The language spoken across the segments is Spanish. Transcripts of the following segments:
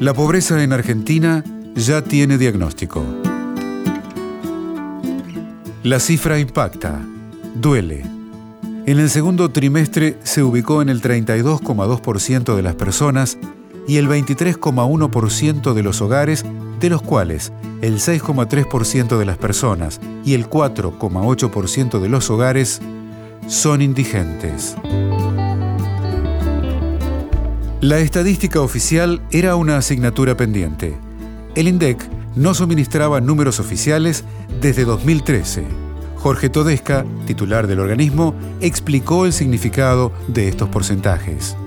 La pobreza en Argentina ya tiene diagnóstico. La cifra impacta, duele. En el segundo trimestre se ubicó en el 32,2% de las personas y el 23,1% de los hogares, de los cuales el 6,3% de las personas y el 4,8% de los hogares son indigentes. La estadística oficial era una asignatura pendiente. El INDEC no suministraba números oficiales desde 2013. Jorge Todesca, titular del organismo, explicó el significado de estos porcentajes.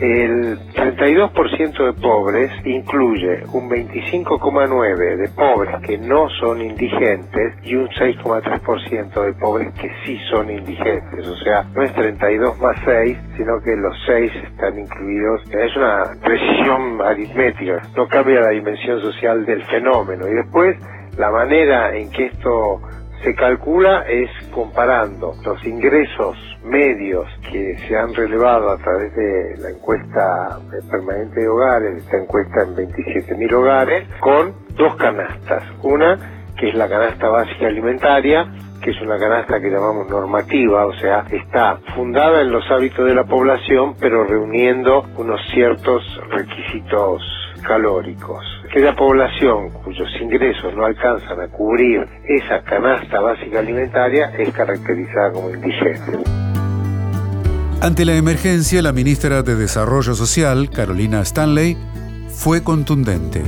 El 32% de pobres incluye un 25,9% de pobres que no son indigentes y un 6,3% de pobres que sí son indigentes. O sea, no es 32 más 6, sino que los 6 están incluidos. Es una precisión aritmética, no cambia la dimensión social del fenómeno. Y después, la manera en que esto se calcula es comparando los ingresos medios que se han relevado a través de la encuesta permanente de hogares, esta encuesta en 27.000 hogares, con dos canastas. Una que es la canasta básica alimentaria, que es una canasta que llamamos normativa, o sea, está fundada en los hábitos de la población, pero reuniendo unos ciertos requisitos calóricos. La población cuyos ingresos no alcanzan a cubrir esa canasta básica alimentaria es caracterizada como indigente. Ante la emergencia, la ministra de Desarrollo Social, Carolina Stanley, fue contundente.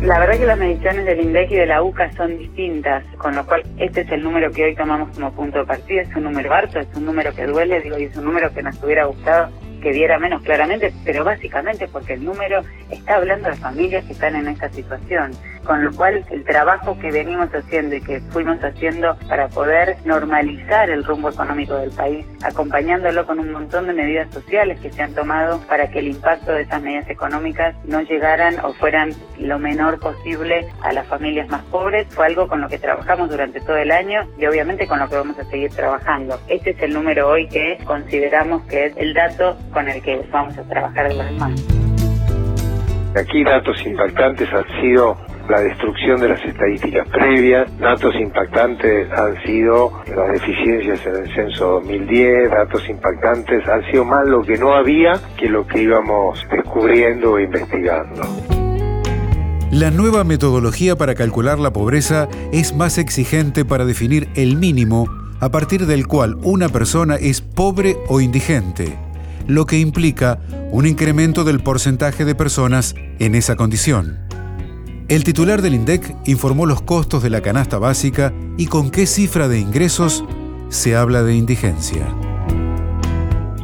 La verdad que las mediciones del INDEC y de la UCA son distintas, con lo cual este es el número que hoy tomamos como punto de partida, es un número harto, es un número que duele, digo, y es un número que nos hubiera gustado que diera menos claramente, pero básicamente porque el número está hablando de familias que están en esta situación, con lo cual el trabajo que venimos haciendo y que fuimos haciendo para poder normalizar el rumbo económico del país, acompañándolo con un montón de medidas sociales que se han tomado para que el impacto de esas medidas económicas no llegaran o fueran lo menor posible a las familias más pobres, fue algo con lo que trabajamos durante todo el año y obviamente con lo que vamos a seguir trabajando. Este es el número hoy que consideramos que es el dato con el que vamos a trabajar de los demás. Aquí datos impactantes han sido la destrucción de las estadísticas previas, datos impactantes han sido las deficiencias en el censo 2010, datos impactantes han sido más lo que no había que lo que íbamos descubriendo e investigando. La nueva metodología para calcular la pobreza es más exigente para definir el mínimo a partir del cual una persona es pobre o indigente lo que implica un incremento del porcentaje de personas en esa condición. El titular del INDEC informó los costos de la canasta básica y con qué cifra de ingresos se habla de indigencia.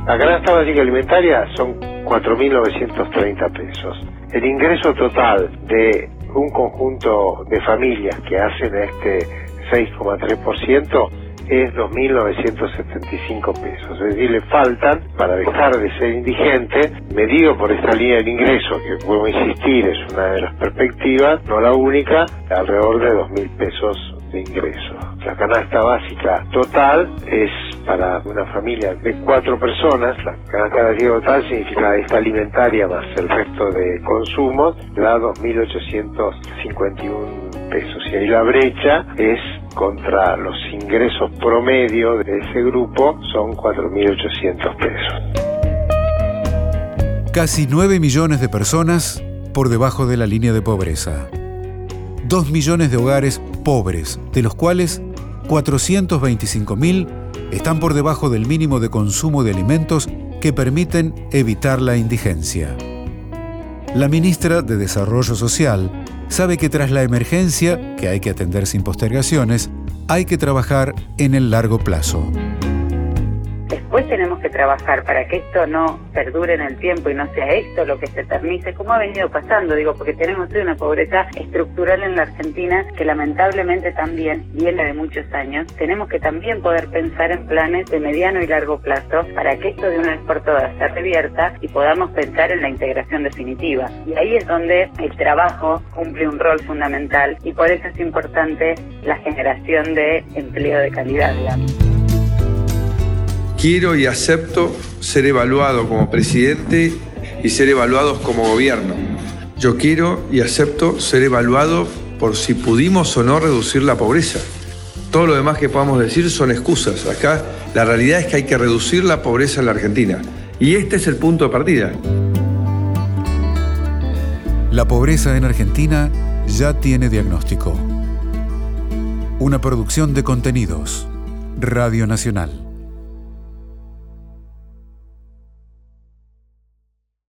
La canasta básica alimentaria son 4.930 pesos. El ingreso total de un conjunto de familias que hacen este 6,3% es 2.975 pesos. Es decir, le faltan, para dejar de ser indigente, medido por esta línea de ingreso, que puedo insistir es una de las perspectivas, no la única, alrededor de 2.000 pesos de ingreso. La canasta básica total es para una familia de cuatro personas, la canasta básica total significa esta alimentaria más el resto de consumos, da 2.851 pesos. Y ahí la brecha es contra los ingresos promedio de ese grupo son 4.800 pesos. Casi 9 millones de personas por debajo de la línea de pobreza. 2 millones de hogares pobres, de los cuales 425.000 están por debajo del mínimo de consumo de alimentos que permiten evitar la indigencia. La ministra de Desarrollo Social sabe que tras la emergencia, que hay que atender sin postergaciones, hay que trabajar en el largo plazo. Tenemos que trabajar para que esto no perdure en el tiempo y no sea esto lo que se eternice, como ha venido pasando, digo, porque tenemos una pobreza estructural en la Argentina que lamentablemente también viene de muchos años. Tenemos que también poder pensar en planes de mediano y largo plazo para que esto de una vez por todas se revierta y podamos pensar en la integración definitiva. Y ahí es donde el trabajo cumple un rol fundamental y por eso es importante la generación de empleo de calidad, digamos. Quiero y acepto ser evaluado como presidente y ser evaluados como gobierno. Yo quiero y acepto ser evaluado por si pudimos o no reducir la pobreza. Todo lo demás que podamos decir son excusas. Acá la realidad es que hay que reducir la pobreza en la Argentina. Y este es el punto de partida. La pobreza en Argentina ya tiene diagnóstico. Una producción de contenidos. Radio Nacional.